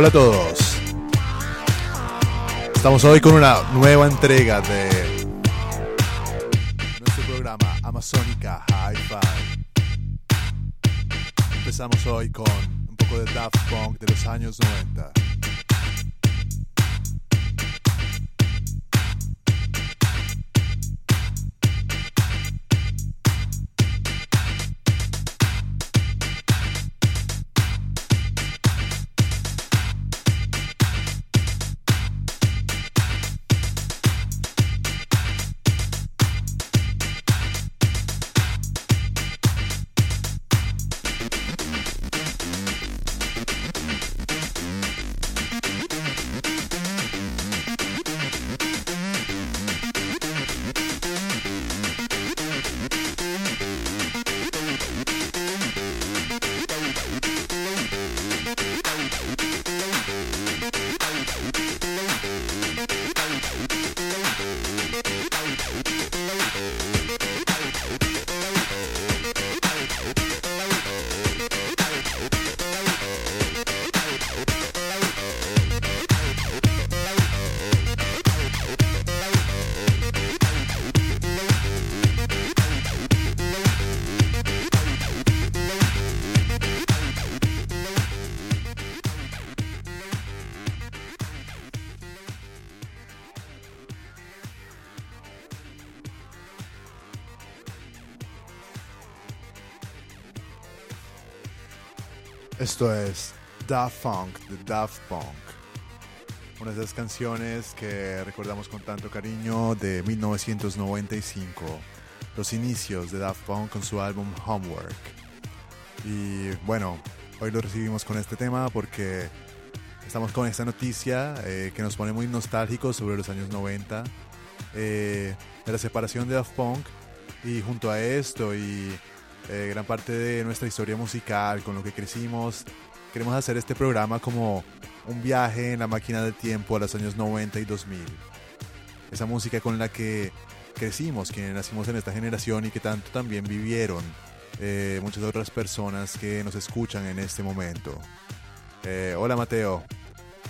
Hola a todos. Estamos hoy con una nueva entrega de nuestro programa Amazónica Hi-Fi. Empezamos hoy con Esto es Daft Punk de Daft Punk. Una de esas canciones que recordamos con tanto cariño de 1995. Los inicios de Daft Punk con su álbum Homework. Y bueno, hoy lo recibimos con este tema porque estamos con esta noticia eh, que nos pone muy nostálgicos sobre los años 90. Eh, de la separación de Daft Punk. Y junto a esto y eh, gran parte de nuestra historia musical, con lo que crecimos. Queremos hacer este programa como un viaje en la máquina del tiempo a los años 90 y 2000. Esa música con la que crecimos, quienes nacimos en esta generación y que tanto también vivieron eh, muchas otras personas que nos escuchan en este momento. Eh, hola Mateo,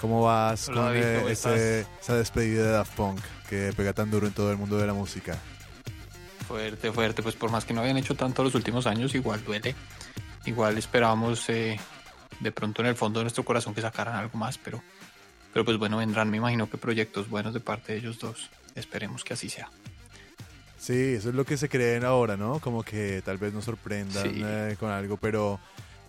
¿cómo vas con eh, esa despedida de Daft Punk que pega tan duro en todo el mundo de la música? Fuerte, fuerte, pues por más que no habían hecho tanto los últimos años, igual duele. Igual esperábamos de pronto en el fondo de nuestro corazón que sacaran algo más, pero, pero pues bueno, vendrán, me imagino que proyectos buenos de parte de ellos dos. Esperemos que así sea. Sí, eso es lo que se creen ahora, ¿no? Como que tal vez nos sorprendan eh, con algo, pero,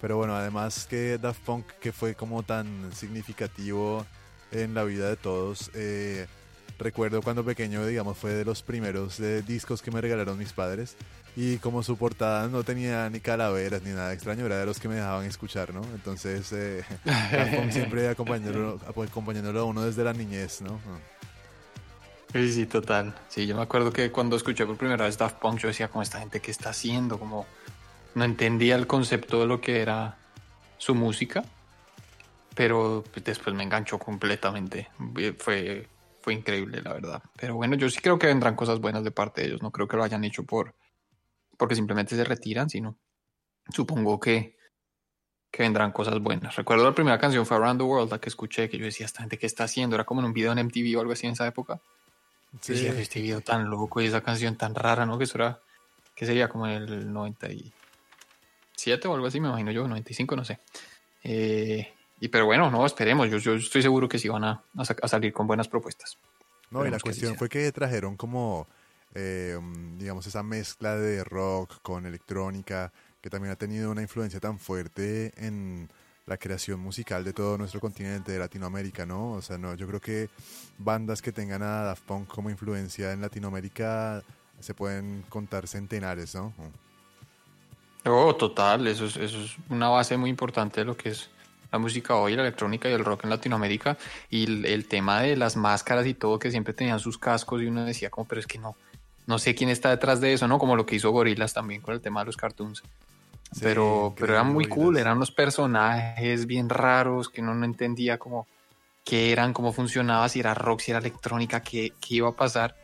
pero bueno, además que Daft Punk, que fue como tan significativo en la vida de todos, eh, recuerdo cuando pequeño, digamos, fue de los primeros eh, discos que me regalaron mis padres. Y como su portada no tenía ni calaveras ni nada extraño, era de los que me dejaban escuchar, ¿no? Entonces, Punk siempre acompañándolo, acompañándolo a uno desde la niñez, ¿no? Sí, sí, total. Sí, yo me acuerdo que cuando escuché por primera vez Daft Punk, yo decía, como esta gente que está haciendo, como no entendía el concepto de lo que era su música, pero después me enganchó completamente. Fue, fue increíble, la verdad. Pero bueno, yo sí creo que vendrán cosas buenas de parte de ellos. No creo que lo hayan hecho por porque simplemente se retiran, sino supongo que, que vendrán cosas buenas. Recuerdo la primera canción fue Around the World, la que escuché, que yo decía, esta gente que está haciendo, era como en un video en MTV o algo así en esa época. Sí. Decía, este video tan loco y esa canción tan rara, ¿no? Que eso era, que sería como en el 97 o algo así, me imagino yo, 95, no sé. Eh, y pero bueno, no, esperemos, yo, yo estoy seguro que sí van a, a, salir con buenas propuestas. No, y la cuestión fue que trajeron como, eh, digamos, esa mezcla de rock con electrónica, que también ha tenido una influencia tan fuerte en la creación musical de todo nuestro continente de Latinoamérica, ¿no? O sea, no, yo creo que bandas que tengan a Daft Punk como influencia en Latinoamérica se pueden contar centenares, ¿no? Oh, total, eso es, eso es una base muy importante de lo que es la música hoy, la electrónica y el rock en Latinoamérica. Y el, tema de las máscaras y todo, que siempre tenían sus cascos y uno decía como, pero es que no, no sé quién está detrás de eso, ¿no? Como lo que hizo Gorilas también con el tema de los cartoons pero, pero eran muy cool, eran unos personajes bien raros que uno no entendía cómo qué eran, cómo funcionaba, si era rock, si era electrónica, qué, qué iba a pasar.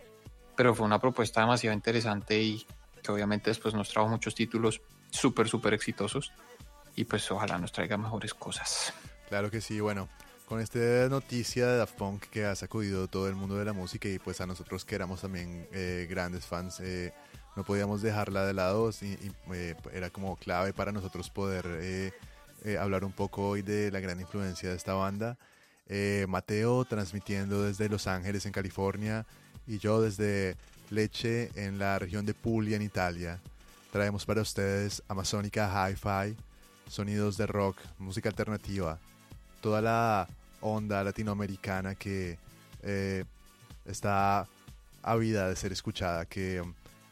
Pero fue una propuesta demasiado interesante y que obviamente después nos trajo muchos títulos súper, súper exitosos. Y pues ojalá nos traiga mejores cosas. Claro que sí, bueno, con esta noticia de Daft Punk que ha sacudido todo el mundo de la música y pues a nosotros que éramos también eh, grandes fans, eh, no podíamos dejarla de lado, y, eh, era como clave para nosotros poder hablar un poco hoy de la gran influencia de esta banda. Mateo transmitiendo desde Los Ángeles en California y yo desde Leche en la región de Puglia en Italia. Traemos para ustedes Amazónica Hi-Fi, sonidos de rock, música alternativa, toda la onda latinoamericana que está ávida de ser escuchada, que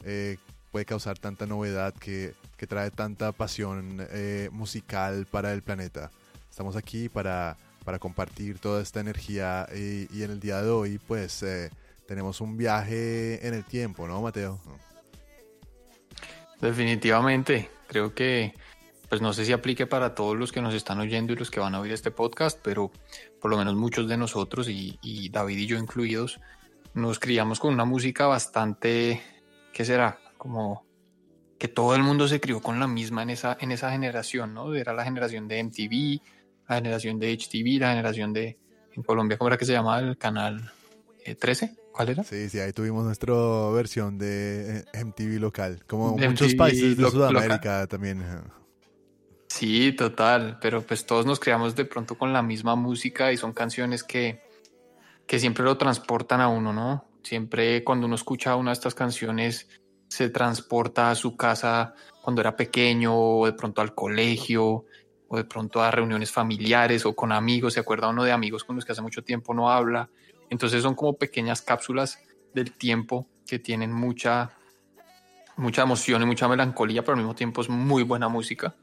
eh, puede causar tanta novedad, que, trae tanta pasión eh, musical para el planeta. Estamos aquí para, para compartir toda esta energía y, en el día de hoy pues eh, tenemos un viaje en el tiempo, ¿no, Mateo? Definitivamente, creo que pues no sé si aplique para todos los que nos están oyendo y los que van a oír este podcast, pero por lo menos muchos de nosotros y, y David y yo incluidos nos criamos con una música bastante ¿qué será? Como que todo el mundo se crió con la misma en esa, en esa generación, ¿no? Era la generación de MTV, la generación de HTV, la generación de, en Colombia, ¿cómo era que se llamaba el canal 13? Eh, ¿Cuál era? Sí, sí, ahí tuvimos nuestra versión de eh, MTV local, como muchos países de Sudamérica también. Sí, total, pero pues todos nos criamos de pronto con la misma música y son canciones que, que siempre lo transportan a uno, ¿no? Siempre cuando uno escucha una de estas canciones se transporta a su casa cuando era pequeño o de pronto al colegio o de pronto a reuniones familiares o con amigos, se acuerda uno de amigos con los que hace mucho tiempo no habla. Entonces son como pequeñas cápsulas del tiempo que tienen mucha mucha emoción y mucha melancolía, pero al mismo tiempo es muy buena música.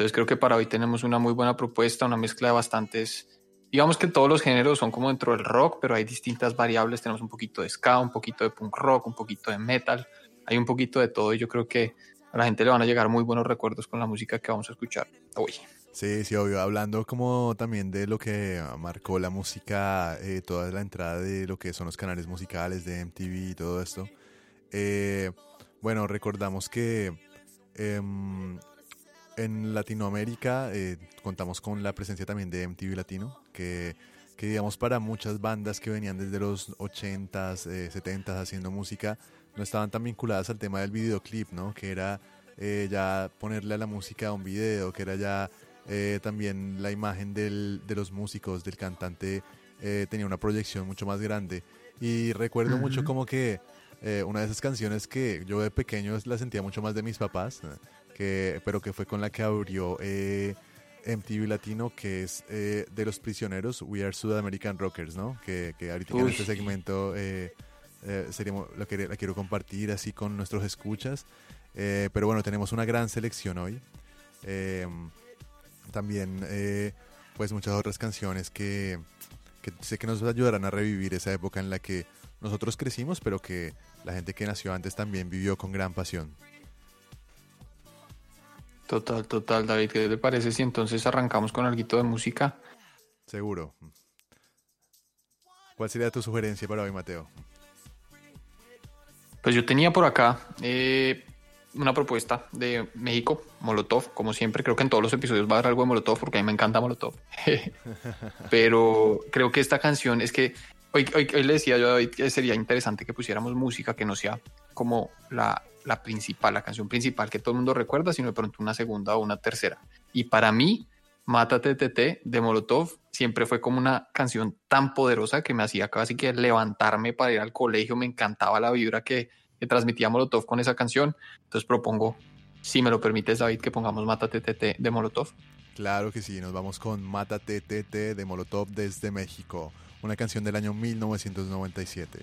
Entonces creo que para hoy tenemos una muy buena propuesta, una mezcla de bastantes digamos que todos los géneros son como dentro del rock, pero hay distintas variables. Tenemos un poquito de ska, un poquito de punk rock, un poquito de metal. Hay un poquito de todo y yo creo que a la gente le van a llegar muy buenos recuerdos con la música que vamos a escuchar hoy. Sí, sí, obvio. Hablando como también de lo que marcó la música, eh, toda la entrada de lo que son los canales musicales de MTV y todo esto. Eh, bueno, recordamos que em, en Latinoamérica eh, contamos con la presencia también de MTV Latino, que, que digamos para muchas bandas que venían desde los 80s, 70s haciendo música, no estaban tan vinculadas al tema del videoclip, ¿no? Que era ya ponerle a la música un video, que era ya eh, también la imagen del, de los músicos, del cantante, eh, tenía una proyección mucho más grande. Y recuerdo mucho como que eh, una de esas canciones que yo de pequeño la sentía mucho más de mis papás, que, pero que fue con la que abrió MTV Latino, que es de los prisioneros, We Are South American Rockers, ¿no? Que, que ahorita en este segmento seríamos, la, la, quiero compartir así con nuestros escuchas. pero bueno, tenemos una gran selección hoy también eh, pues muchas otras canciones que, sé que nos ayudarán a revivir esa época en la que nosotros crecimos, pero que la gente que nació antes también vivió con gran pasión. Total, total, David, ¿qué te parece si entonces arrancamos con algo de música? Seguro. ¿Cuál sería tu sugerencia para hoy, Mateo? Pues yo tenía por acá eh, una propuesta de México, Molotov, como siempre, creo que en todos los episodios va a haber algo de Molotov porque a mí me encanta Molotov. Pero creo que esta canción es que hoy, hoy, le decía yo a David que sería interesante que pusiéramos música que no sea como la, la principal, la canción principal que todo el mundo recuerda, sino de pronto una segunda o una tercera. Y para mí, Mátate TT de Molotov siempre fue como una canción tan poderosa que me hacía casi que levantarme para ir al colegio, me encantaba la vibra que que transmitía Molotov con esa canción. Entonces propongo, si me lo permites, David, que pongamos Mátate TT de Molotov. Claro que sí, nos vamos con Mátate TT de Molotov desde México, una canción del año 1997.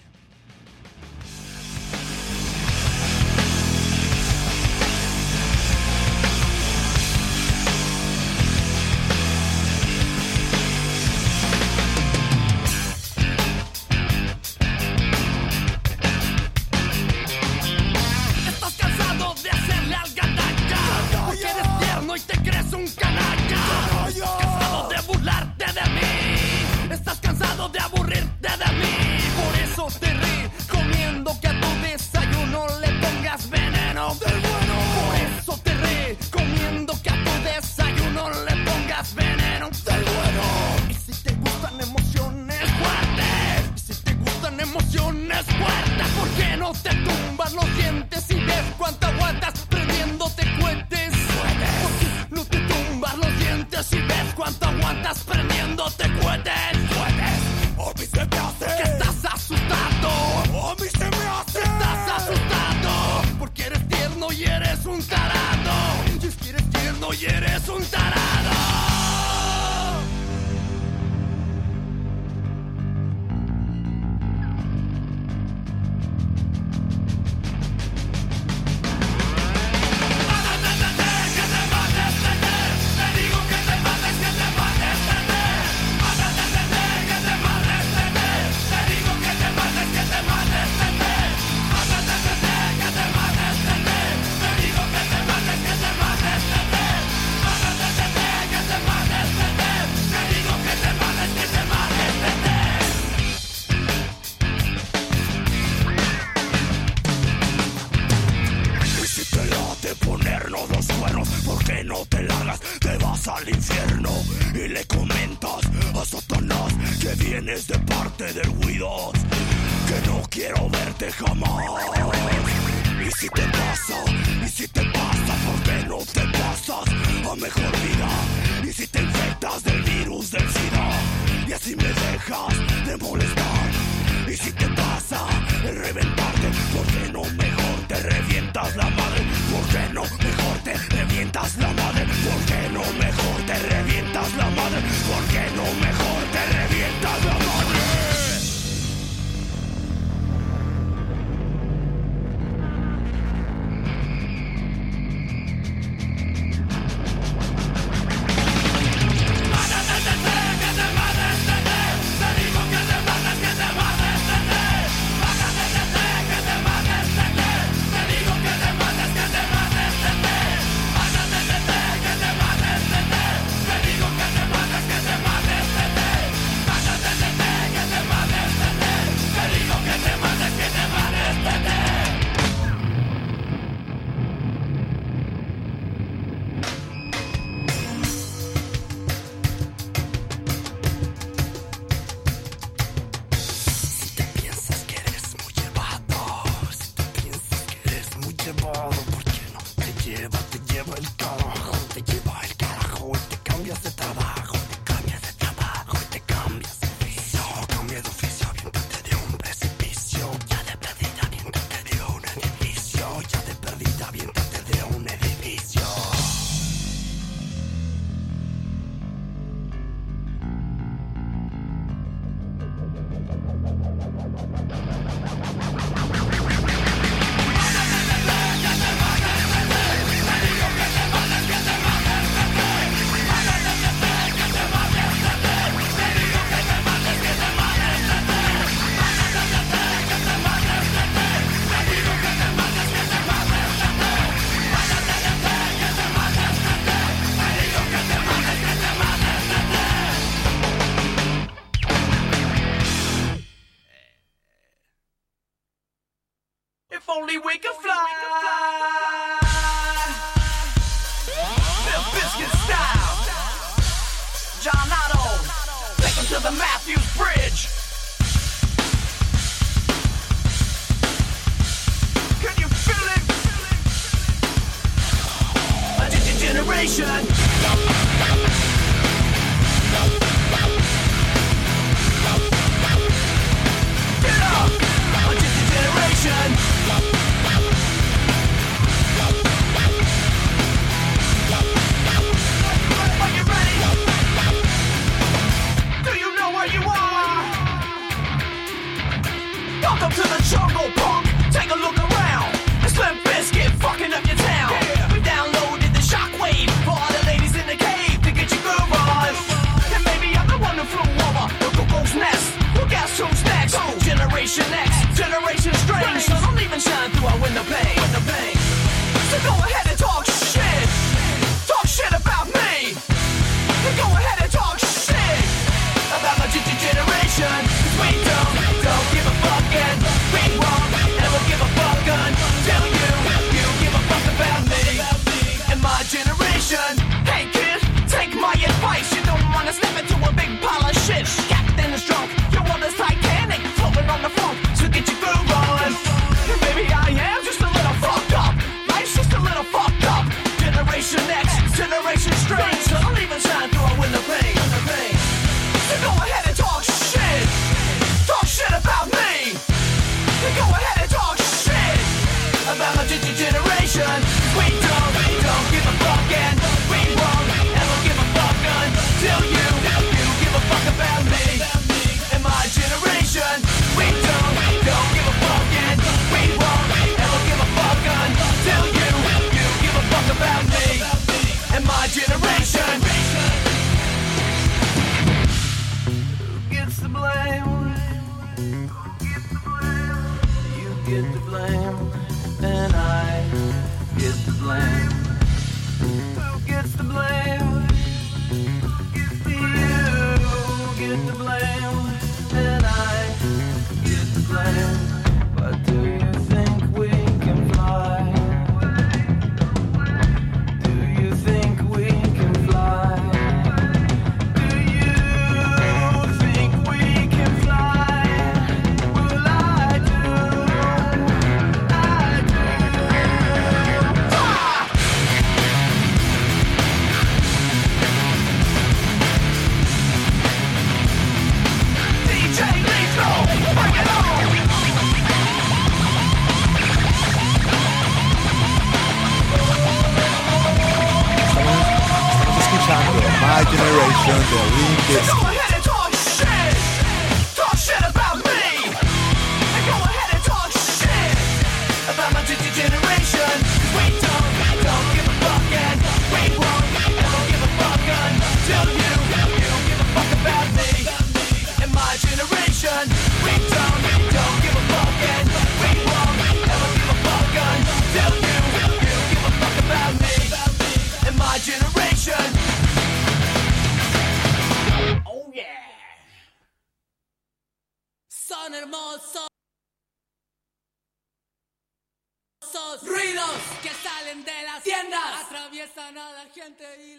My Generation, The Ring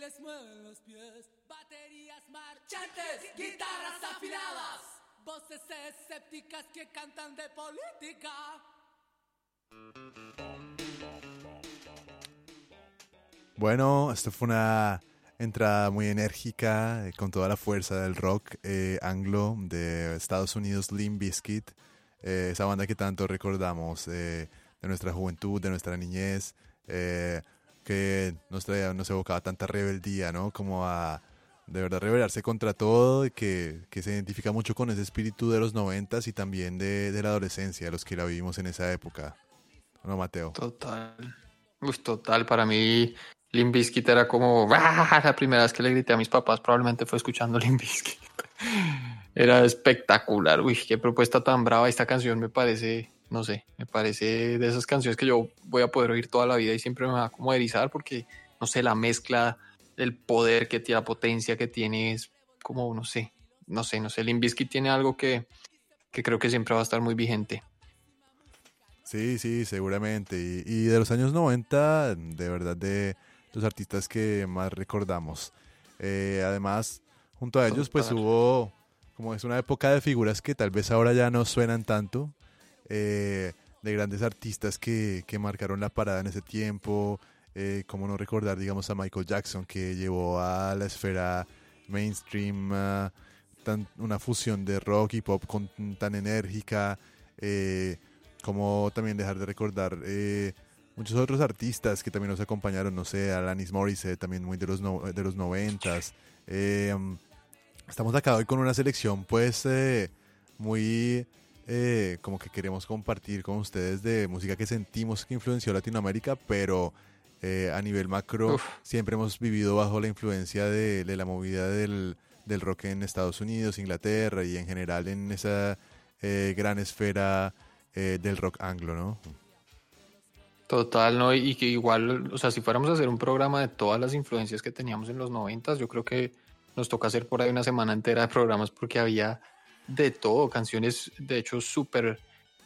les mueven los pies, baterías marchantes, guitarras afiladas, voces escépticas que cantan de política. Bueno, esto fue una entrada muy enérgica, eh, con toda la fuerza del rock eh, anglo de Estados Unidos, Limp Bizkit, eh, esa banda que tanto recordamos eh, de nuestra juventud, de nuestra niñez. Eh, que nos, traía, nos evocaba tanta rebeldía, ¿no? Como a de verdad rebelarse contra todo y que, que, se identifica mucho con ese espíritu de los noventas y también de, de la adolescencia, los que la vivimos en esa época. ¿No, Mateo? Total. Uf, total, para mí Limp Bizkit era como ¡Ah! la primera vez que le grité a mis papás probablemente fue escuchando Limp Bizkit. era espectacular, uy, qué propuesta tan brava esta canción me parece, no sé, me parece de esas canciones que yo voy a poder oír toda la vida y siempre me va como a erizar porque no sé, la mezcla el poder que tiene, la potencia que tiene es como, no sé, no sé, no sé, Limp Bizkit tiene algo que, que creo que siempre va a estar muy vigente. Sí, sí, seguramente. Y, y, de los años 90, de verdad, de los artistas que más recordamos. Eh, además, junto a ellos, pues hubo, como es una época de figuras que tal vez ahora ya no suenan tanto, eh, de grandes artistas que, que, marcaron la parada en ese tiempo, eh, como no recordar, digamos, a Michael Jackson, que llevó a la esfera mainstream una fusión de rock y pop con, tan enérgica, como también dejar de recordar muchos otros artistas que también nos acompañaron, no sé, Alanis Morissette, también muy de los, de los noventas. Eh, estamos acá hoy con una selección pues eh, muy eh, como que queremos compartir con ustedes de música que sentimos que influenció Latinoamérica, pero a nivel macro siempre hemos vivido bajo la influencia de, de la movida del, del, rock en Estados Unidos, Inglaterra y en general en esa gran esfera del rock anglo, ¿no? Total, ¿no? Y que igual, o sea, si fuéramos a hacer un programa de todas las influencias que teníamos en los noventas, yo creo que nos toca hacer por ahí una semana entera de programas porque había de todo, canciones de hecho súper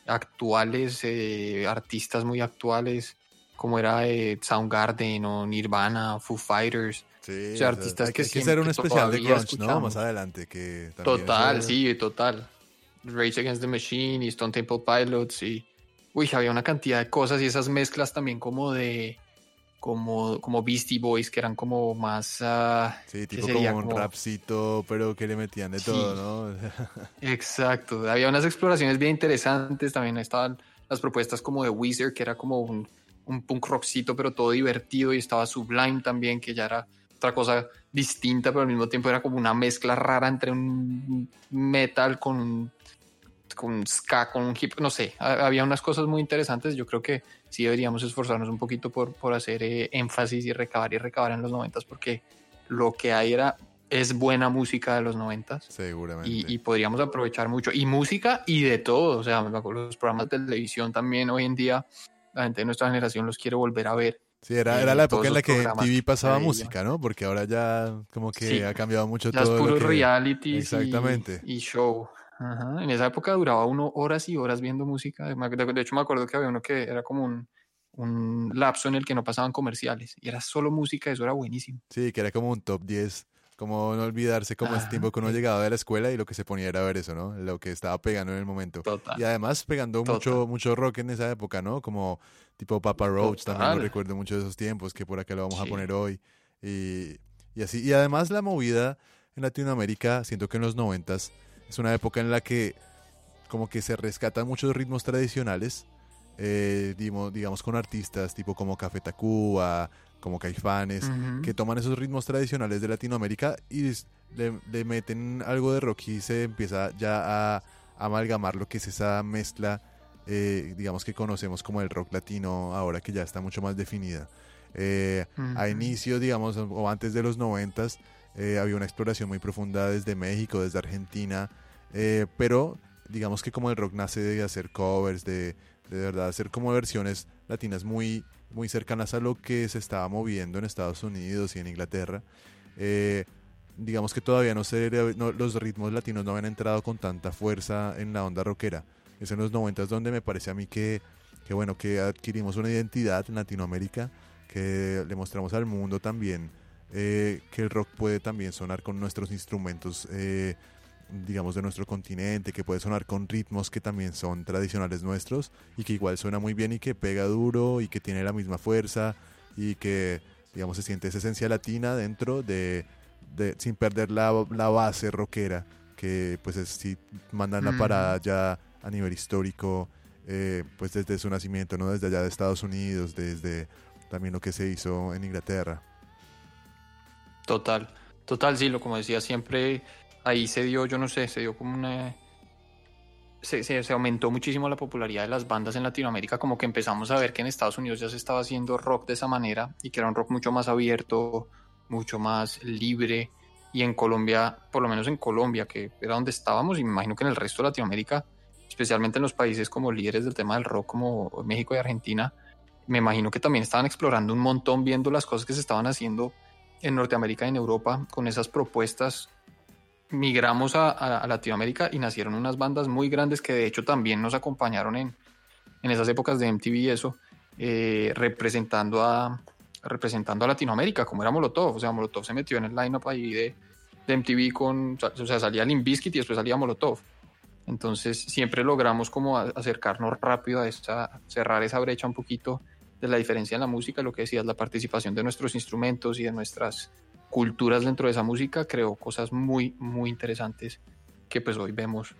actuales, eh, artistas muy actuales, como era eh, Soundgarden o Nirvana, Foo Fighters. Sí, o sea, artistas que, hay que hacer un especial de grunge, ¿no? Más adelante que Total, sí, total. Rage Against the Machine y Stone Temple Pilots y uy, había una cantidad de cosas y esas mezclas también como de, como, como Beastie Boys, que eran como más... Uh, sí, tipo como un rapcito, pero que le metían de todo, ¿no? Exacto, había unas exploraciones bien interesantes, también estaban las propuestas como de Weezer, que era como un, un punk rockcito, pero todo divertido, y estaba Sublime también, que ya era otra cosa distinta, pero al mismo tiempo era como una mezcla rara entre un metal con un con ska, con hip, no sé, había unas cosas muy interesantes. Yo creo que sí deberíamos esforzarnos un poquito por, por hacer eh, énfasis y recabar y recabar en los noventas, porque lo que hay era es buena música de los noventas. Seguramente. Y, podríamos aprovechar mucho. Y música y de todo. O sea, los programas de televisión también hoy en día, la gente de nuestra generación los quiere volver a ver. Sí, era, era la época en la que en TV pasaba música, ¿no? Porque ahora ya como que ha cambiado mucho todo. Ya es puro reality Exactamente. y show. En esa época duraba uno horas y horas viendo música. De hecho, me acuerdo que había uno que era como un, un lapso en el que no pasaban comerciales y era solo música, eso era buenísimo. Sí, que era como un top 10, como no olvidarse como ese tiempo que uno llegaba de la escuela y lo que se ponía era ver eso, ¿no? Lo que estaba pegando en el momento. Y además pegando mucho mucho rock en esa época, ¿no? Como tipo Papa Roach, también lo recuerdo mucho de esos tiempos, que por acá lo vamos a poner hoy. Y, y así. Y además la movida en Latinoamérica, siento que en los noventas es una época en la que como que se rescatan muchos ritmos tradicionales, eh, digamos, con artistas tipo como Café Tacuba, como Caifanes, que toman esos ritmos tradicionales de Latinoamérica y le, meten algo de rock y se empieza ya a, amalgamar lo que es esa mezcla, eh, digamos que conocemos como el rock latino ahora que ya está mucho más definida. Eh, a inicio, digamos, o antes de los noventas, había una exploración muy profunda desde México, desde Argentina, eh, pero digamos que como el rock nace de hacer covers, de, de verdad hacer como versiones latinas muy, muy cercanas a lo que se estaba moviendo en Estados Unidos y en Inglaterra. Eh, digamos que todavía no, se, los ritmos latinos no habían entrado con tanta fuerza en la onda rockera. Es en los 90 donde me parece a mí que, que, bueno, que adquirimos una identidad en Latinoamérica, que le mostramos al mundo también eh, que el rock puede también sonar con nuestros instrumentos eh, digamos, de nuestro continente, que puede sonar con ritmos que también son tradicionales nuestros y que igual suena muy bien y que pega duro y que tiene la misma fuerza y que digamos, se siente esa esencia latina dentro de, de sin perder la, la base rockera, que pues es, si mandan la parada ya a nivel histórico, eh, pues desde su nacimiento, ¿no? Desde allá de Estados Unidos, desde también lo que se hizo en Inglaterra. Total, total, sí, lo como decía, siempre ahí se dio, yo no sé, se dio como una... Se, se, aumentó muchísimo la popularidad de las bandas en Latinoamérica, como que empezamos a ver que en Estados Unidos ya se estaba haciendo rock de esa manera y que era un rock mucho más abierto, mucho más libre. Y en Colombia, por lo menos en Colombia, que era donde estábamos, y me imagino que en el resto de Latinoamérica, especialmente en los países como líderes del tema del rock, como México y Argentina, me imagino que también estaban explorando un montón, viendo las cosas que se estaban haciendo en Norteamérica y en Europa con esas propuestas migramos a, Latinoamérica y nacieron unas bandas muy grandes que de hecho también nos acompañaron en, en esas épocas de MTV y eso, eh, representando, a, representando a Latinoamérica, como era Molotov. O sea, Molotov se metió en el lineup ahí de, MTV con, o sea, salía Limp Bizkit y después salía Molotov. Entonces siempre logramos como acercarnos rápido a esa, cerrar esa brecha un poquito de la diferencia en la música, lo que decías, la participación de nuestros instrumentos y de nuestras culturas dentro de esa música creó cosas muy, muy interesantes que pues hoy vemos,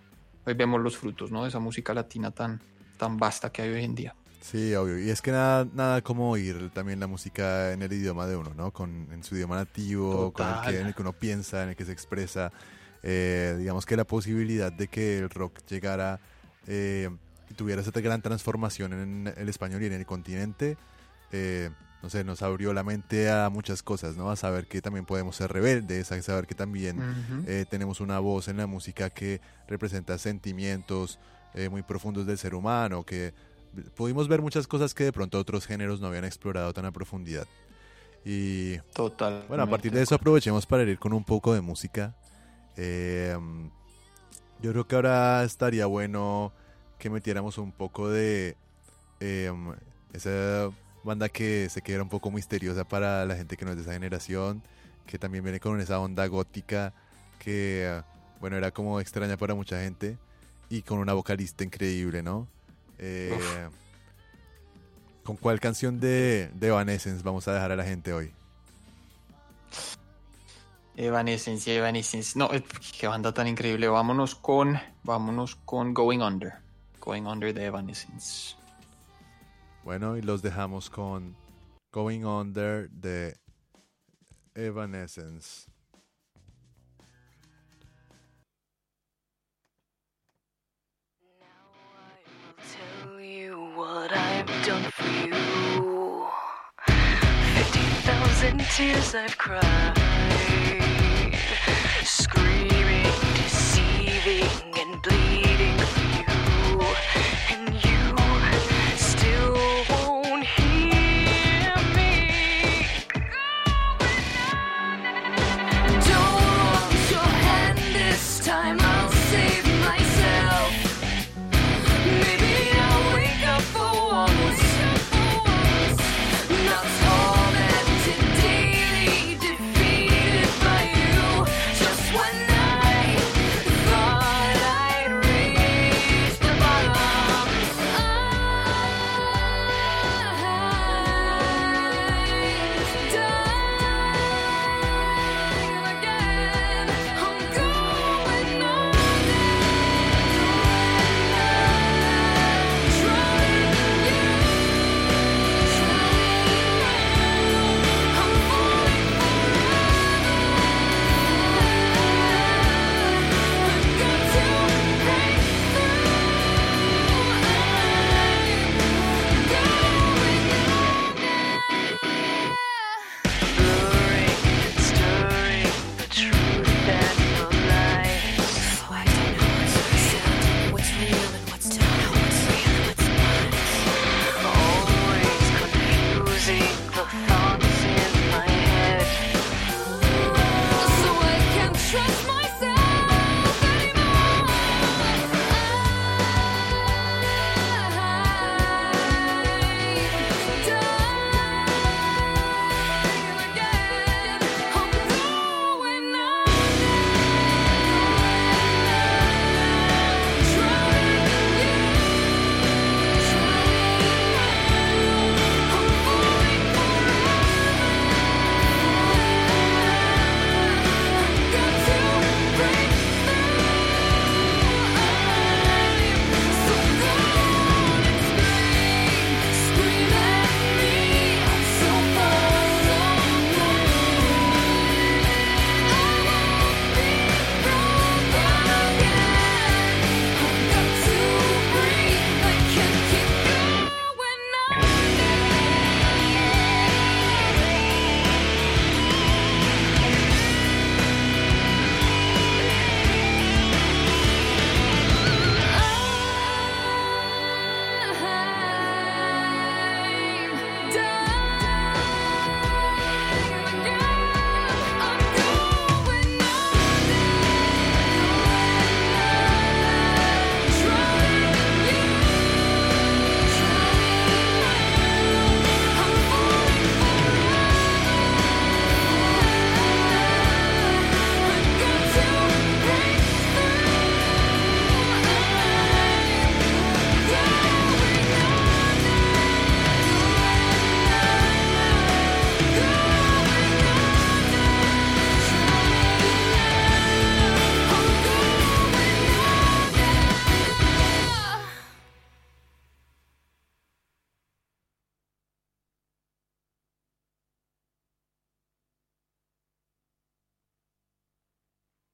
hoy vemos los frutos, ¿no? De esa música latina tan, tan vasta que hay hoy en día. Sí, obvio. Y es que nada, nada como oír también la música en el idioma de uno, ¿no? Con, en su idioma nativo, con el que, en el que uno piensa, en el que se expresa. Eh, digamos que la posibilidad de que el rock llegara eh, y tuviera esa gran transformación en el español y en el continente, eh, no sé, nos abrió la mente a muchas cosas, ¿no? A saber que también podemos ser rebeldes, a saber que también eh, tenemos una voz en la música que representa sentimientos eh, muy profundos del ser humano, que pudimos ver muchas cosas que de pronto otros géneros no habían explorado tan a profundidad. Y Total. Bueno, a partir de eso aprovechemos para ir con un poco de música. Em, yo creo que ahora estaría bueno que metiéramos un poco de em, esa banda que se queda un poco misteriosa para la gente que no es de esa generación, que también viene con esa onda gótica que, bueno, era como extraña para mucha gente y con una vocalista increíble, ¿no? Eh, ¿Con cuál canción de, de Evanescence vamos a dejar a la gente hoy? Evanescence, Evanescence. No, qué banda tan increíble. Vámonos con, vámonos con Going Under. Going Under de Evanescence. Bueno, y los dejamos con Going Under de Evanescence. what I've done for you. Fifty thousand tears I've cried, screaming, deceiving, and bleeding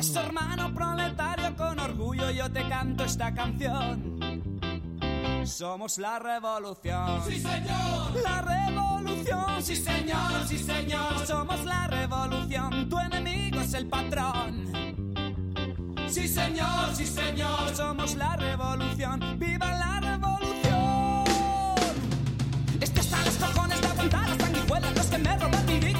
Por hermano proletario, con orgullo yo te canto esta canción. Somos la revolución. Sí, señor. La revolución. Sí, señor, sí, señor. Somos la revolución. Tu enemigo es el patrón. Sí, señor, sí, señor. Somos la revolución. ¡Viva la revolución! Este hasta los cojones de aguantar las sanguijuelas, los que me roban mi dignidad.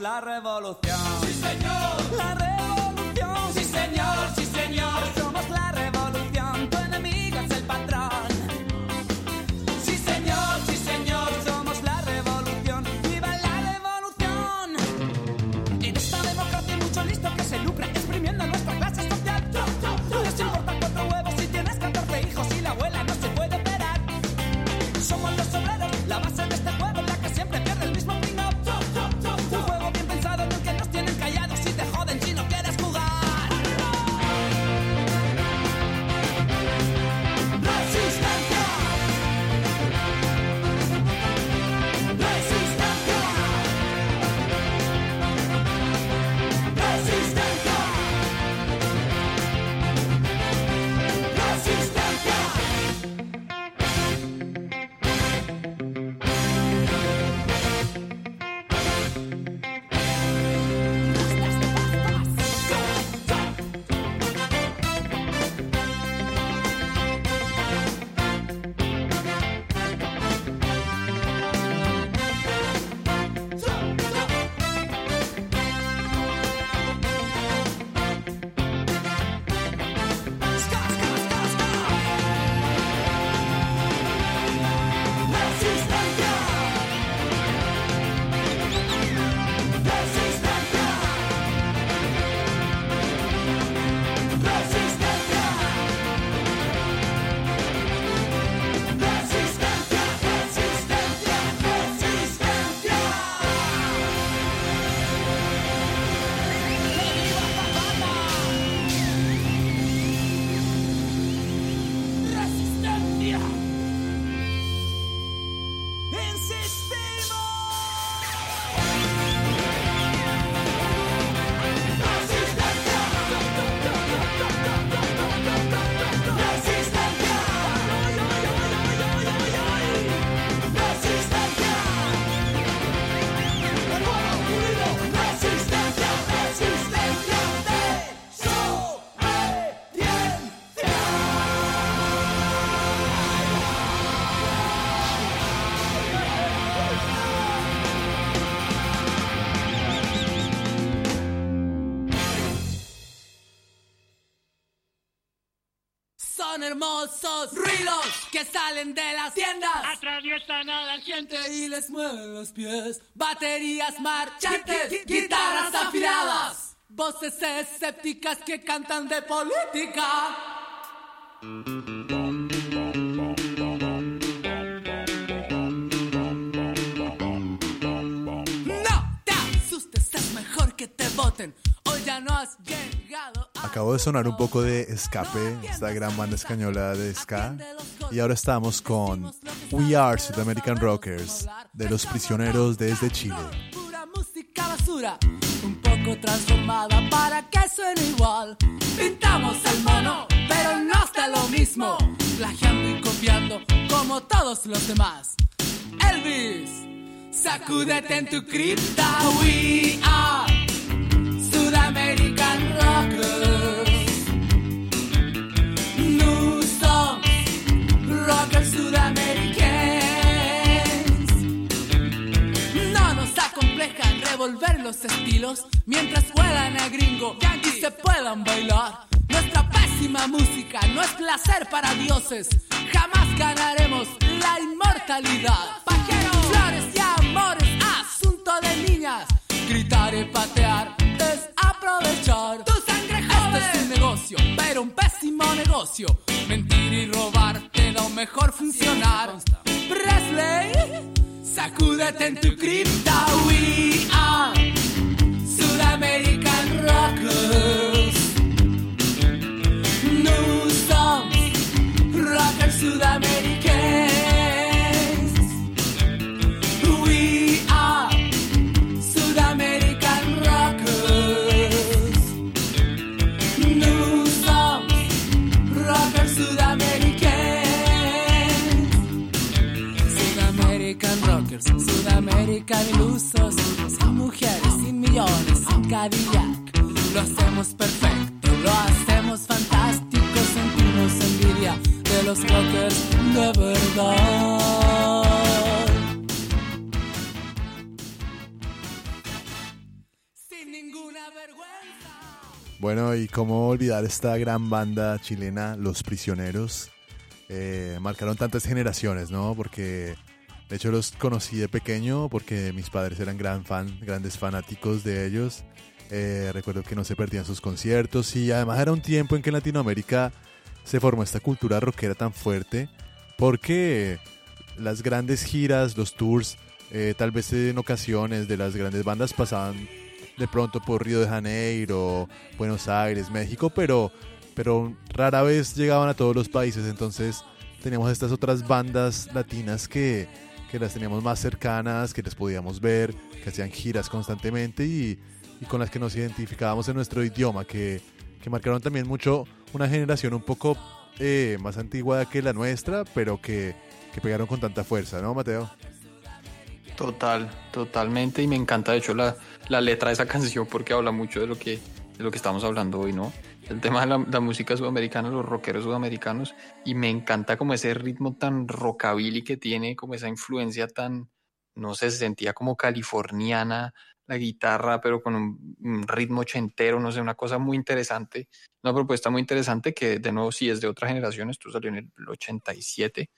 La revolución. son hermosos ruidos que salen de las tiendas. Atraviesan a la gente y les mueven los pies. Baterías marchantes, guitarras afiladas, voces escépticas que cantan de política. No te asustes, es mejor que te voten. Hoy ya no has llegado. Acabo de sonar un poco de Escape, esta gran banda española de ska. Y ahora estamos con We Are South American Rockers, de los prisioneros desde Chile. Pura música basura, un poco transformada para que suene igual. Pintamos el mono, pero no está lo mismo. Plagiando y copiando como todos los demás. Elvis, sacúdete en tu cripta. We are rockers sudamericanos. No nos acompleja revolver los estilos mientras huelan a gringo y se puedan bailar. Nuestra pésima música no es placer para dioses. Jamás ganaremos la inmortalidad. Flores y amores, asunto de niñas. Gritar y patear es aprovechar. Tu sangre joven. Este es un negocio, pero un pésimo negocio. Mentir y robar te da un mejor funcionar. Presley, sacúdete en tu cripta. We are South American Rockers. New songs, rockers sudamericanos. Sudamerican ilusos, sin mujeres, sin millones, sin Cadillac. Lo hacemos perfecto, lo hacemos fantástico, sentimos envidia de los rockers de verdad. Sin ninguna vergüenza. Bueno, y cómo olvidar esta gran banda chilena, Los Prisioneros. Eh, marcaron tantas generaciones, ¿no? Porque de hecho los conocí de pequeño porque mis padres eran gran fan, grandes fanáticos de ellos. Eh, recuerdo que no se perdían sus conciertos y además era un tiempo en que en Latinoamérica se formó esta cultura rockera tan fuerte porque las grandes giras, los tours, eh, tal vez en ocasiones de las grandes bandas pasaban de pronto por Río de Janeiro, Buenos Aires, México, pero, pero rara vez llegaban a todos los países, entonces teníamos estas otras bandas latinas que, que las teníamos más cercanas, que les podíamos ver, que hacían giras constantemente y, y con las que nos identificábamos en nuestro idioma, que, que marcaron también mucho una generación un poco eh, más antigua que la nuestra, pero que, que pegaron con tanta fuerza, ¿no, Mateo? Total, totalmente. Y me encanta, de hecho, la, la letra de esa canción porque habla mucho de lo que, de lo que estamos hablando hoy, ¿no? El tema de la, la música sudamericana, los rockeros sudamericanos. Y me encanta como ese ritmo tan rockabilly que tiene, como esa influencia tan, no sé, se sentía como californiana la guitarra, pero con un, un ritmo ochentero, no sé, una cosa muy interesante. Una propuesta muy interesante que, de nuevo, sí es de otra generación. Esto salió en el 87,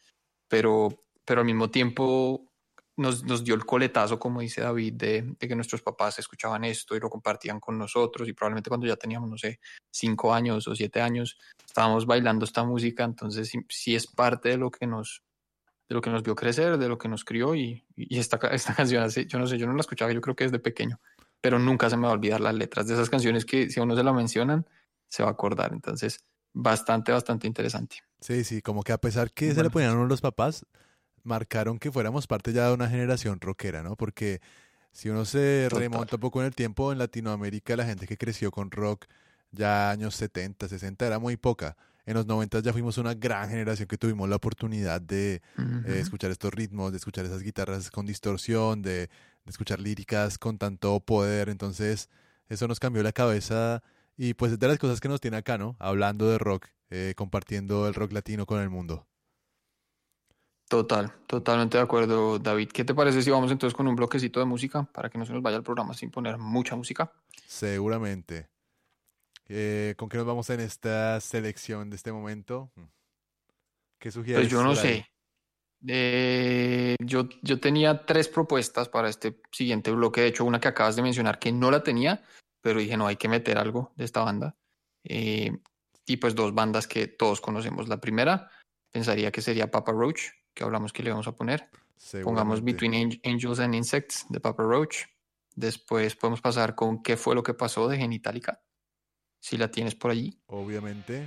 pero, pero al mismo tiempo nos, nos, dio el coletazo, como dice David, de, de, que nuestros papás escuchaban esto y lo compartían con nosotros y probablemente cuando ya teníamos, no sé, cinco años o siete años, estábamos bailando esta música, entonces sí, sí es parte de lo que nos de lo que nos vio crecer, de lo que nos crió y, y esta, esta canción, así, yo no sé, yo no la escuchaba, yo creo que desde pequeño, pero nunca se me va a olvidar las letras de esas canciones que si a uno se la mencionan, se va a acordar, entonces bastante, bastante interesante. Sí, sí, como que a pesar que bueno. se le ponían a uno los papás, marcaron que fuéramos parte ya de una generación rockera, ¿no? Porque si uno se Total. remonta un poco en el tiempo, en Latinoamérica la gente que creció con rock ya años 70, 60 era muy poca. En los 90 ya fuimos una gran generación que tuvimos la oportunidad de uh -huh. eh, escuchar estos ritmos, de escuchar esas guitarras con distorsión, de, de, escuchar líricas con tanto poder. Entonces, eso nos cambió la cabeza y pues es de las cosas que nos tiene acá, ¿no? Hablando de rock, eh, compartiendo el rock latino con el mundo. Total, totalmente de acuerdo, David. ¿Qué te parece si vamos entonces con un bloquecito de música para que no se nos vaya el programa sin poner mucha música? Seguramente. Eh, ¿Con qué nos vamos en esta selección de este momento? ¿Qué sugieres? Pues yo no sé. Eh, yo, yo tenía tres propuestas para este siguiente bloque. De hecho, una que acabas de mencionar que no la tenía, pero dije, no, hay que meter algo de esta banda. Eh, y pues dos bandas que todos conocemos. La primera, pensaría que sería Papa Roach, que hablamos que le vamos a poner. Pongamos Between Angels and Insects de Papa Roach. Después podemos pasar con qué fue lo que pasó de Genitalica, si la tienes por allí. Obviamente.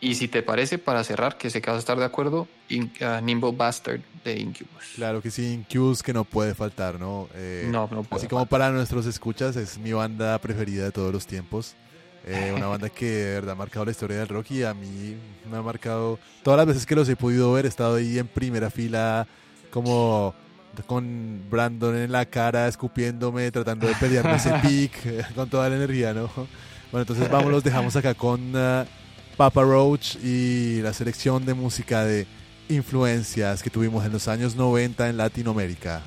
Y si te parece, para cerrar, que sé que vas a estar de acuerdo, In- uh, Nimble Bastard de Incubus. Claro que sí, Incubus que no puede faltar, ¿no? Eh, No, no puede Así como para nuestros escuchas, es mi banda preferida de todos los tiempos. Eh, una banda que de verdad ha marcado la historia del rock y a mí me ha marcado. Todas las veces que los he podido ver, he estado ahí en primera fila, como con Brandon en la cara, escupiéndome, tratando de pelearme ese pick, eh, con toda la energía, ¿no? Bueno, entonces vamos, los dejamos acá con uh, Papa Roach y la selección de música de influencias que tuvimos en los años 90 en Latinoamérica.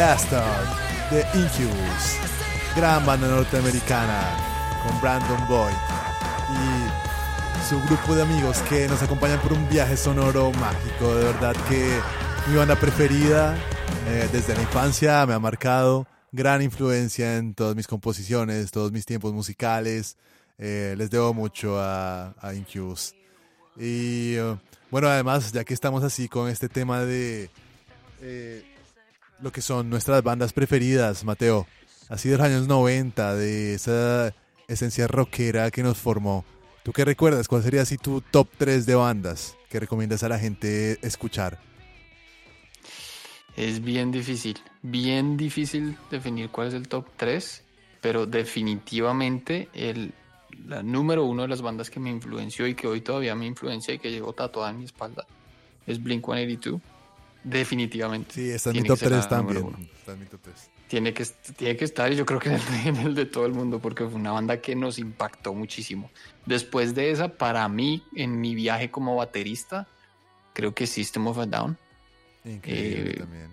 Bastard de Incubus, gran banda norteamericana con Brandon Boyd y su grupo de amigos que nos acompañan por un viaje sonoro mágico. De verdad que mi banda preferida eh, desde la infancia me ha marcado gran influencia en todas mis composiciones, todos mis tiempos musicales. Eh, les debo mucho a, a Incubus. Y eh, bueno, además, ya que estamos así con este tema de eh, lo que son nuestras bandas preferidas, Mateo, así de los años 90, de esa esencia rockera que nos formó. ¿Tú qué recuerdas? ¿Cuál sería así tu top 3 de bandas que recomiendas a la gente escuchar? Es bien difícil, bien difícil definir cuál es el top 3, pero definitivamente el, número uno de las bandas que me influenció y que hoy todavía me influencia y que llegó tatuada en mi espalda es Blink 182. Definitivamente. Sí, está en mi top que ser 3 la número también. Está en mi top 3. Tiene que, tiene que estar y yo creo que en el, de- en el de todo el mundo porque fue una banda que nos impactó muchísimo. Después de esa, para mí, en mi viaje como baterista, creo que System of a Down. Increíble Eh, también.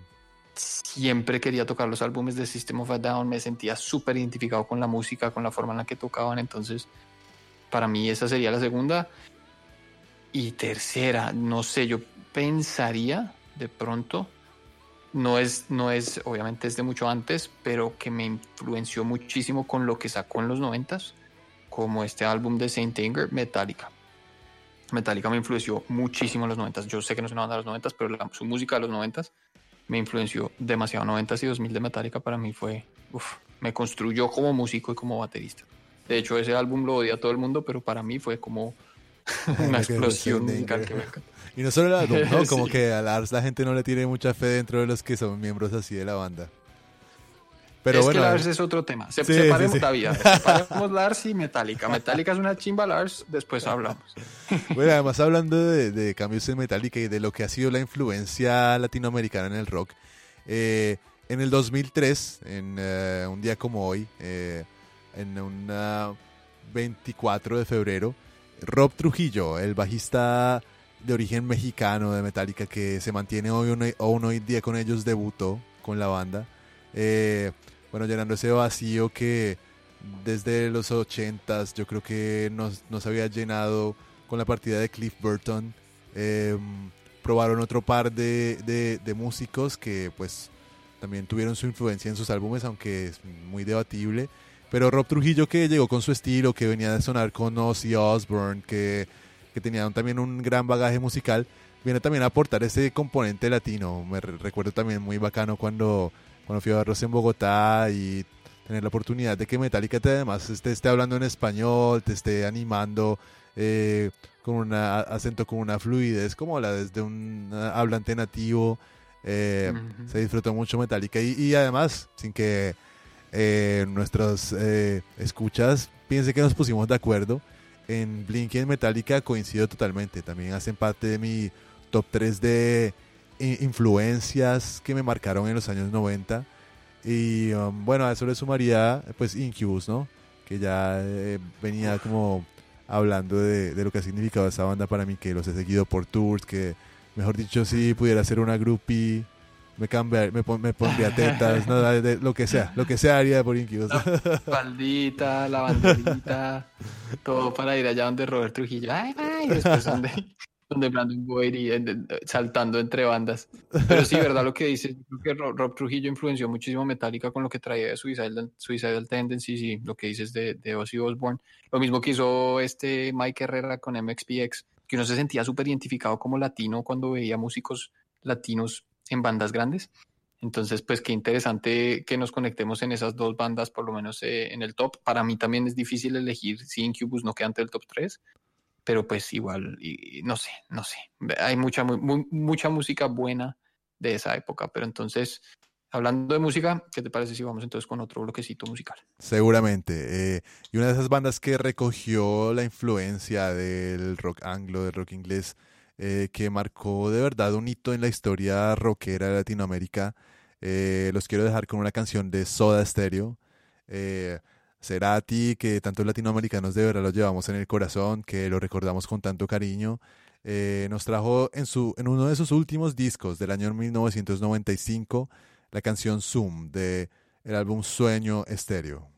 Siempre quería tocar los álbumes de System of a Down, me sentía súper identificado con la música, con la forma en la que tocaban, entonces para mí esa sería la segunda. Y tercera, no sé, yo pensaría de pronto no es, no es, obviamente es de mucho antes, pero que me influenció muchísimo con lo que sacó en los noventas, como este álbum de Saint Anger, Metallica. Metallica me influenció muchísimo en los noventas. Yo sé que no es una banda de los noventas, pero la- su música de los noventas me influenció demasiado. Noventas y 2000 de Metallica para mí fue, uf, me construyó como músico y como baterista. De hecho, ese álbum lo odia todo el mundo, pero para mí fue como una explosión musical que me encantó. Y no solo el álbum, ¿no? Como Sí. que a Lars la gente no le tiene mucha fe dentro de los que son miembros así de la banda. Pero es bueno, que Lars es otro tema. Se, Sí, separemos, sí. David, separemos Lars y Metallica. Metallica es una chimba, Lars, después hablamos. Bueno, además hablando de, de cambios en Metallica y de lo que ha sido la influencia latinoamericana en el rock, eh, en el 2003, en eh, un día como hoy, eh, en un 24 de febrero, Rob Trujillo, el bajista de origen mexicano de Metallica que se mantiene hoy, aún hoy día con ellos, debutó con la banda. Eh, bueno, llenando ese vacío que desde los 80s yo creo que nos, nos había llenado con la partida de Cliff Burton. Eh, probaron otro par de, de- de músicos que pues también tuvieron su influencia en sus álbumes, aunque es muy debatible. Pero Rob Trujillo que llegó con su estilo, que venía de sonar con Ozzy Osbourne, que, que tenía un- también un gran bagaje musical, viene también a aportar ese componente latino. Me re- recuerdo también muy bacano cuando, cuando fui a verlos en Bogotá y tener la oportunidad de que Metallica te además esté, esté hablando en español, te esté animando eh, con un acento, con una fluidez como la desde un ah, hablante nativo. Eh. Se disfrutó mucho Metallica y, y además, sin que eh, nuestros eh, escuchas piensen que nos pusimos de acuerdo, en Blink y en Metallica coincido totalmente. También hacen parte de mi top 3 de i- influencias que me marcaron en los años 90. Y um, bueno, a eso le sumaría pues Incubus, ¿no? Que ya eh, venía como hablando de, de lo que ha significado esa banda para mí, que los he seguido por tours, que mejor dicho, si pudiera ser una groupie, me, cambia, me, pon- me pondría tetas, no, de- de- lo que sea, lo que sea haría por Incubus. Faldita, la banderita, todo para ir allá donde Robert Trujillo. Ay, ay, después donde, donde Brandon Boyd y saltando entre bandas. Pero sí, verdad lo que dices. Creo que Ro- Rob Trujillo influenció muchísimo Metallica con lo que traía de Suicidal, Suicidal Tendencies y lo que dices de, de Ozzy Osbourne. Lo mismo que hizo este Mike Herrera con MXPX, que uno se sentía súper identificado como latino cuando veía músicos latinos en bandas grandes. Entonces, pues qué interesante que nos conectemos en esas dos bandas, por lo menos eh, en el top. Para mí también es difícil elegir si Incubus no queda ante el top 3, pero pues igual, y- no sé, no sé. Hay mucha, mu- mu- mucha música buena de esa época, pero entonces, hablando de música, ¿qué te parece si vamos entonces con otro bloquecito musical? Seguramente. eh, y una de esas bandas que recogió la influencia del rock anglo, del rock inglés, eh, que marcó de verdad un hito en la historia rockera de Latinoamérica. eh, los quiero dejar con una canción de Soda Stereo. Eh, que tantos latinoamericanos de verdad lo llevamos en el corazón, que lo recordamos con tanto cariño. eh, nos trajo en, su, en uno de sus últimos discos del año 1995 la canción Zoom de el álbum Sueño Estéreo.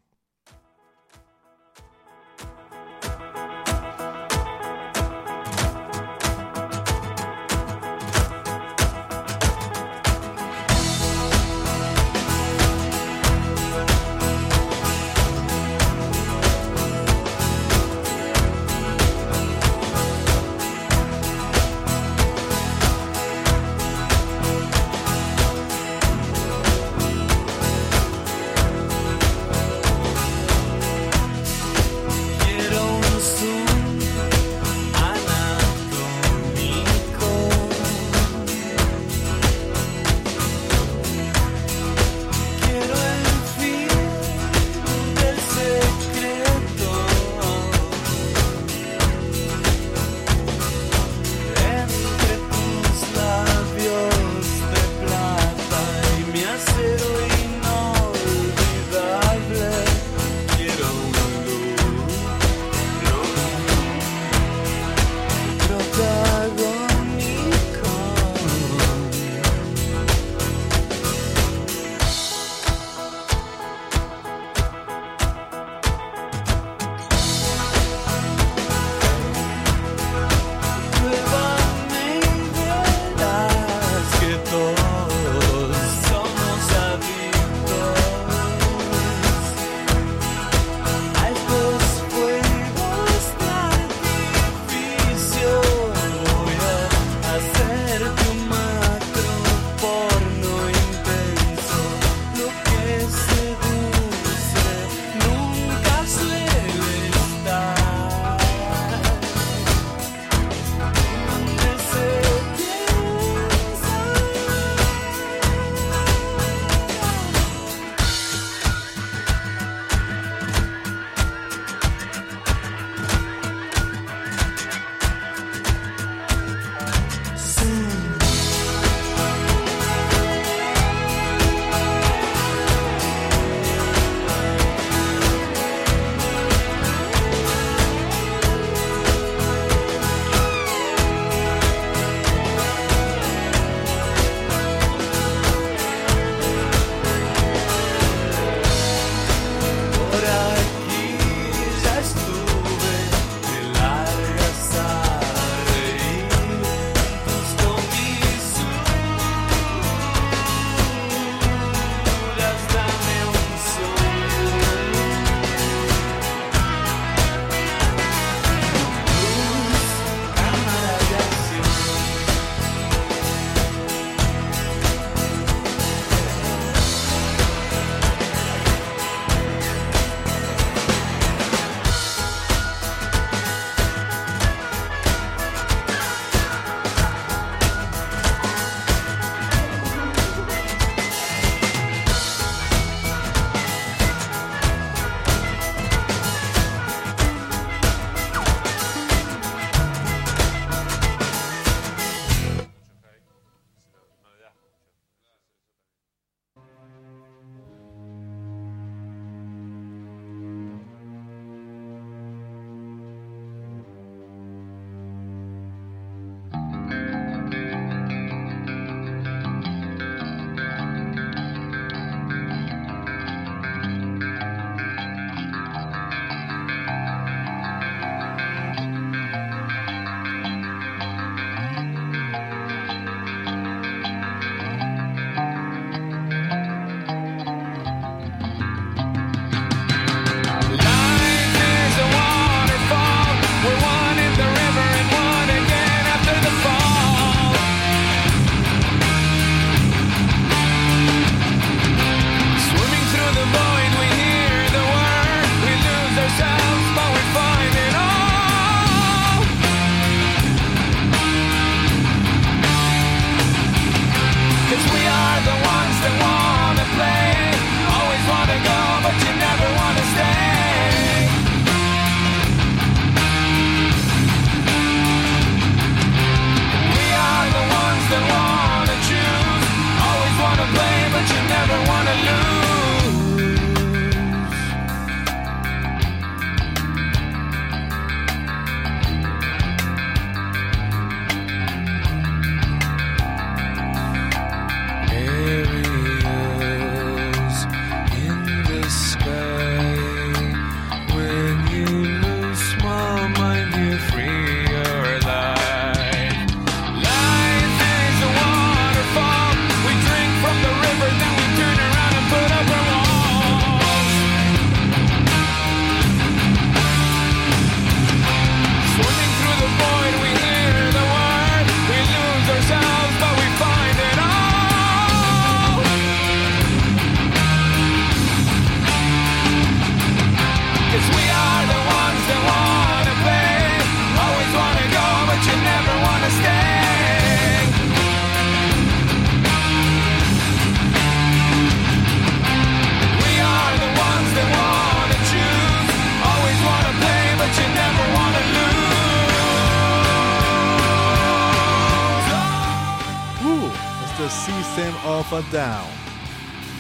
Down,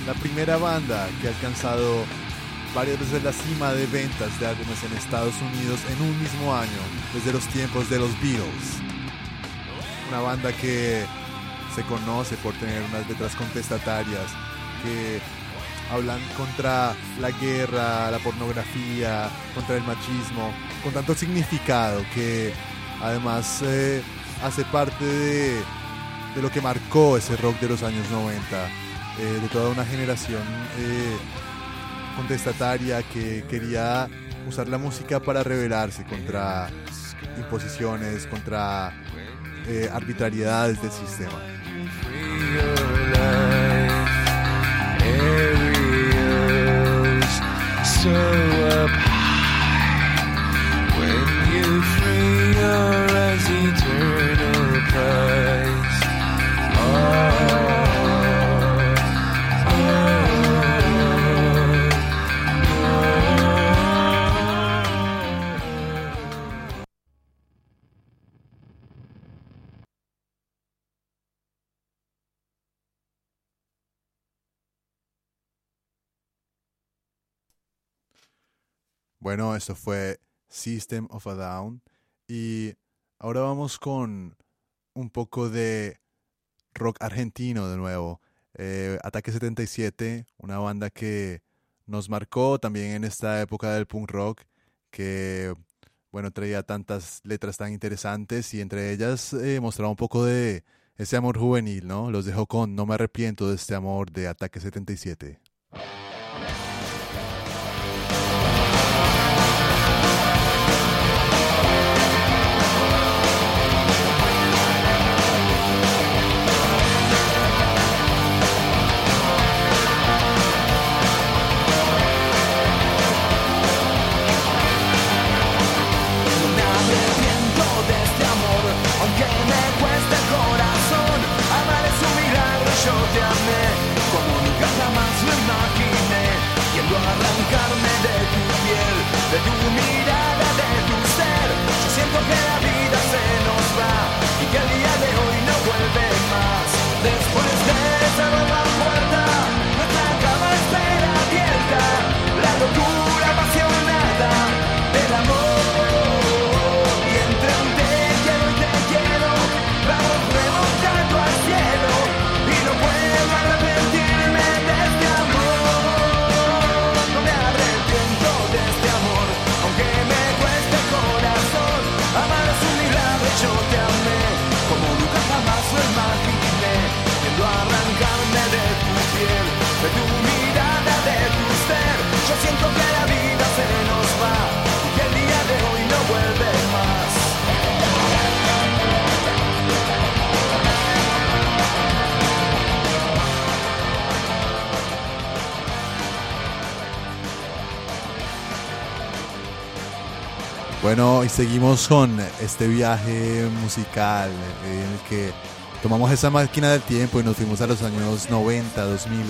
la primera banda que ha alcanzado varias veces la cima de ventas de álbumes en Estados Unidos en un mismo año, desde los tiempos de los Beatles. Una banda que se conoce por tener unas letras contestatarias que hablan contra la guerra, la pornografía, contra el machismo, con tanto significado que además eh, hace parte de, de lo que marcó ese rock de los años 90, eh, de toda una generación eh, contestataria que quería usar la música para rebelarse contra imposiciones, contra eh, arbitrariedades del sistema. Bueno, esto fue System of a Down y ahora vamos con un poco de rock argentino de nuevo. Eh, Ataque 77, una banda que nos marcó también en esta época del punk rock, que bueno, traía tantas letras tan interesantes y entre ellas eh, mostraba un poco de ese amor juvenil, ¿no? Los dejó con No me arrepiento de este amor de Ataque 77. Bueno, y seguimos con este viaje musical en el que tomamos esa máquina del tiempo y nos fuimos a los años 90, 2000,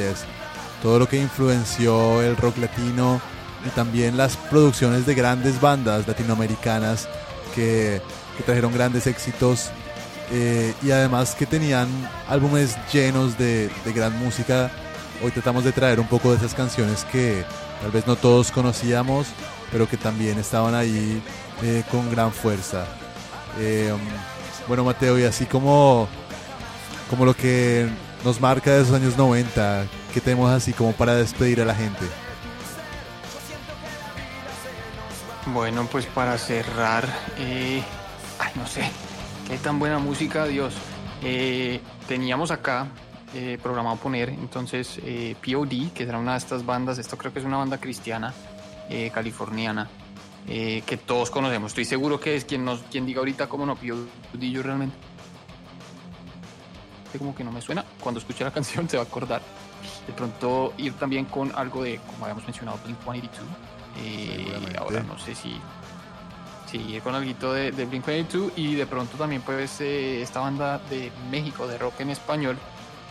todo lo que influenció el rock latino y también las producciones de grandes bandas latinoamericanas que, trajeron grandes éxitos eh, y además que tenían álbumes llenos de, de gran música. Hoy tratamos de traer un poco de esas canciones que tal vez no todos conocíamos, pero que también estaban ahí eh, con gran fuerza. Eh, bueno, Mateo, y así como, como lo que nos marca de esos años 90, que tenemos así como para despedir a la gente. Bueno, pues para cerrar, eh, ay, no sé, qué tan buena música, Dios. Teníamos acá programado poner entonces POD, que será una de estas bandas, esto creo que es una banda cristiana californiana, eh, que todos conocemos. Estoy seguro que es quien nos quien diga ahorita cómo no POD yo realmente. Como que no me suena. Cuando escuche la canción se va a acordar. De pronto ir también con algo de, como habíamos mencionado, Blink 182. Eh, ahora no sé si Sí, ir con algo de, de Blink-182 y de pronto también pues eh, esta banda de México de rock en español,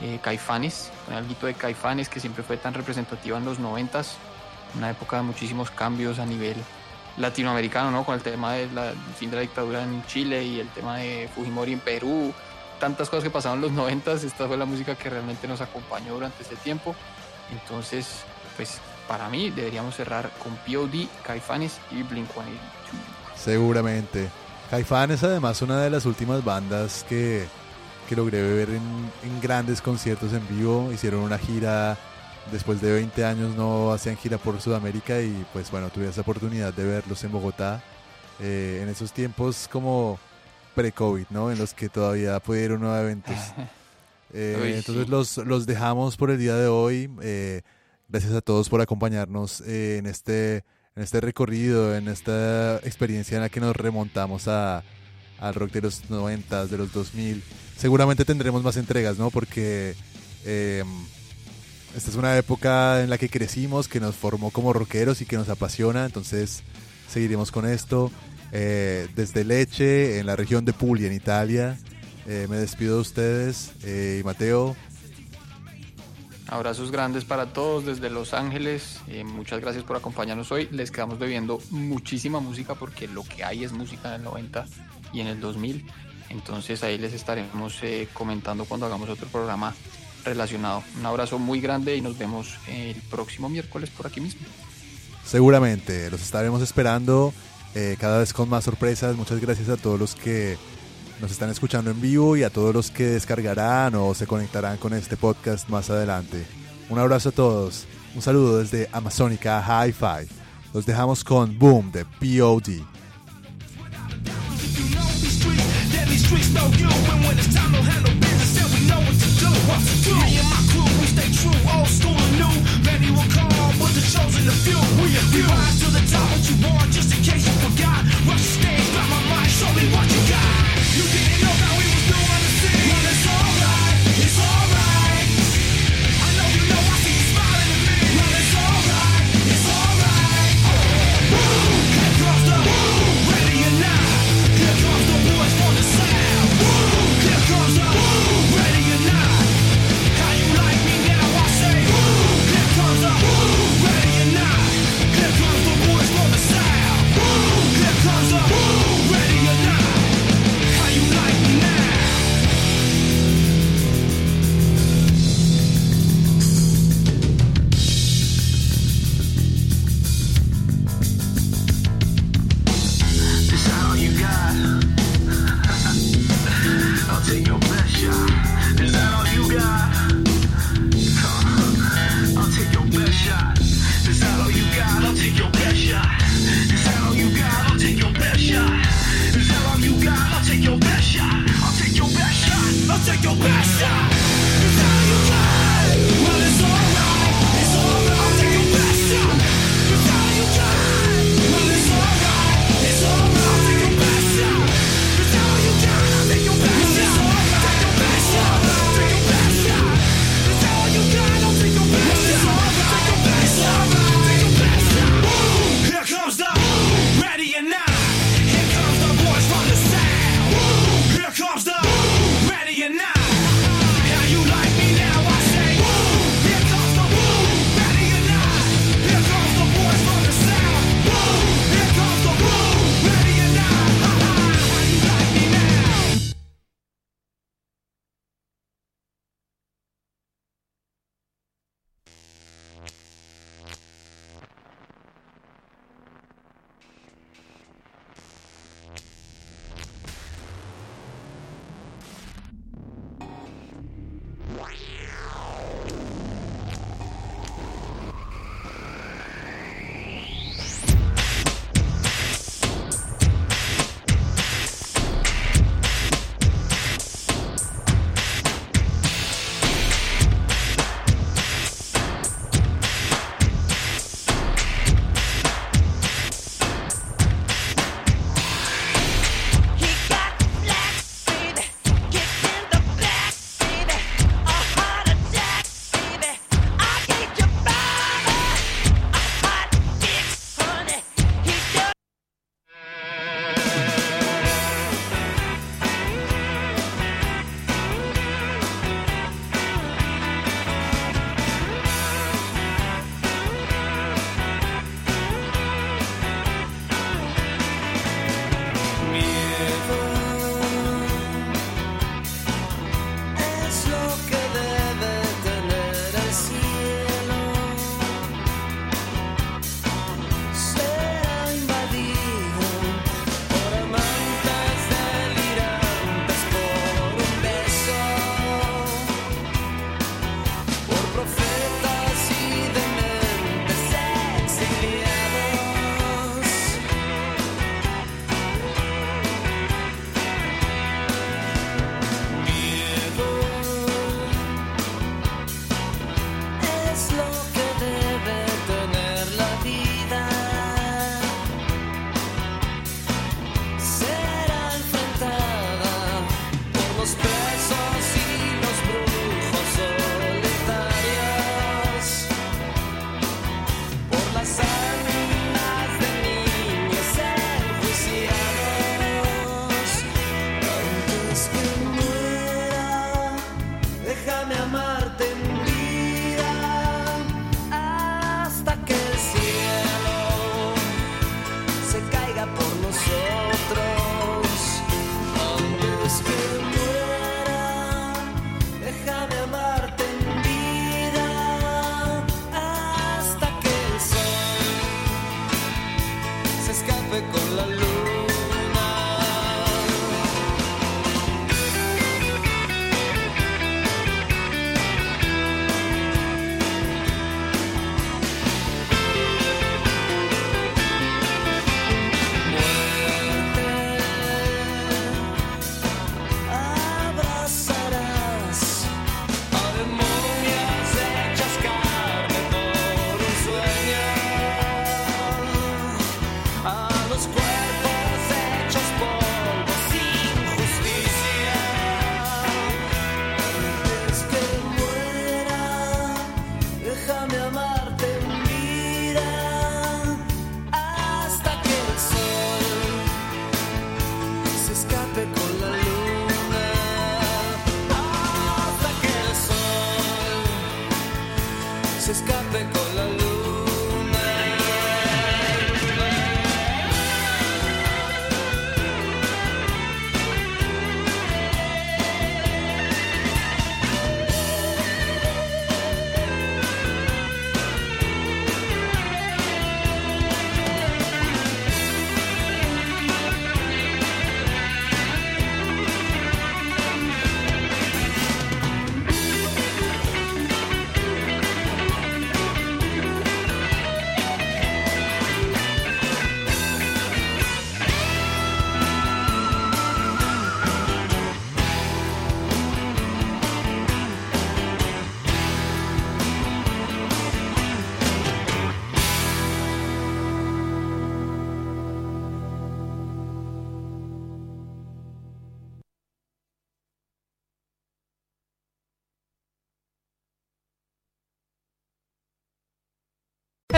eh, Caifanes, con algo de Caifanes que siempre fue tan representativa en los noventas, una época de muchísimos cambios a nivel latinoamericano, ¿no? Con el tema del fin de la dictadura en Chile y el tema de Fujimori en Perú tantas cosas que pasaron en los noventas, esta fue la música que realmente nos acompañó durante ese tiempo. Entonces, pues para mí deberíamos cerrar con POD, Caifanes y Blink-182. Seguramente. Caifán es además una de las últimas bandas que, que logré ver en grandes conciertos en vivo. Hicieron una gira, después de 20 años no hacían gira por Sudamérica y pues bueno, tuve esa oportunidad de verlos en Bogotá. eh, en esos tiempos como pre-COVID, ¿no? En los que todavía pude ir a unos eventos. Eh, Uy, entonces sí. los, los dejamos por el día de hoy. Eh, gracias a todos por acompañarnos eh, en, este, en este recorrido, en esta experiencia en la que nos remontamos a, al rock de los 90, de los 2000. Seguramente tendremos más entregas, ¿no? Porque eh, esta es una época en la que crecimos, que nos formó como rockeros y que nos apasiona. Entonces seguiremos con esto. Eh, desde Leche, en la región de Puglia, en Italia. Eh, me despido de ustedes. Eh, y Mateo, Abrazos grandes para todos desde Los Ángeles. Eh, muchas gracias por acompañarnos hoy. Les quedamos bebiendo muchísima música porque lo que hay es música en el 90 y en el 2000. Entonces ahí les estaremos comentando cuando hagamos otro programa relacionado. Un abrazo muy grande y nos vemos el próximo miércoles por aquí mismo. seguramente los estaremos esperando eh, cada vez con más sorpresas. Muchas gracias a todos los que nos están escuchando en vivo y a todos los que descargarán o se conectarán con este podcast más adelante. Un abrazo a todos. Un saludo desde Amazónica Hi-Fi. Los dejamos con Boom de POD. Deadly streets know you, and when it's time to handle do. What to do? Me and my crew, we stay true, old school and new. Many will call, but the chosen a few. We a few. Rise to the top, what you want, just in case you forgot. Rush the stage, grab my mic, show me what you got. You didn't know that we was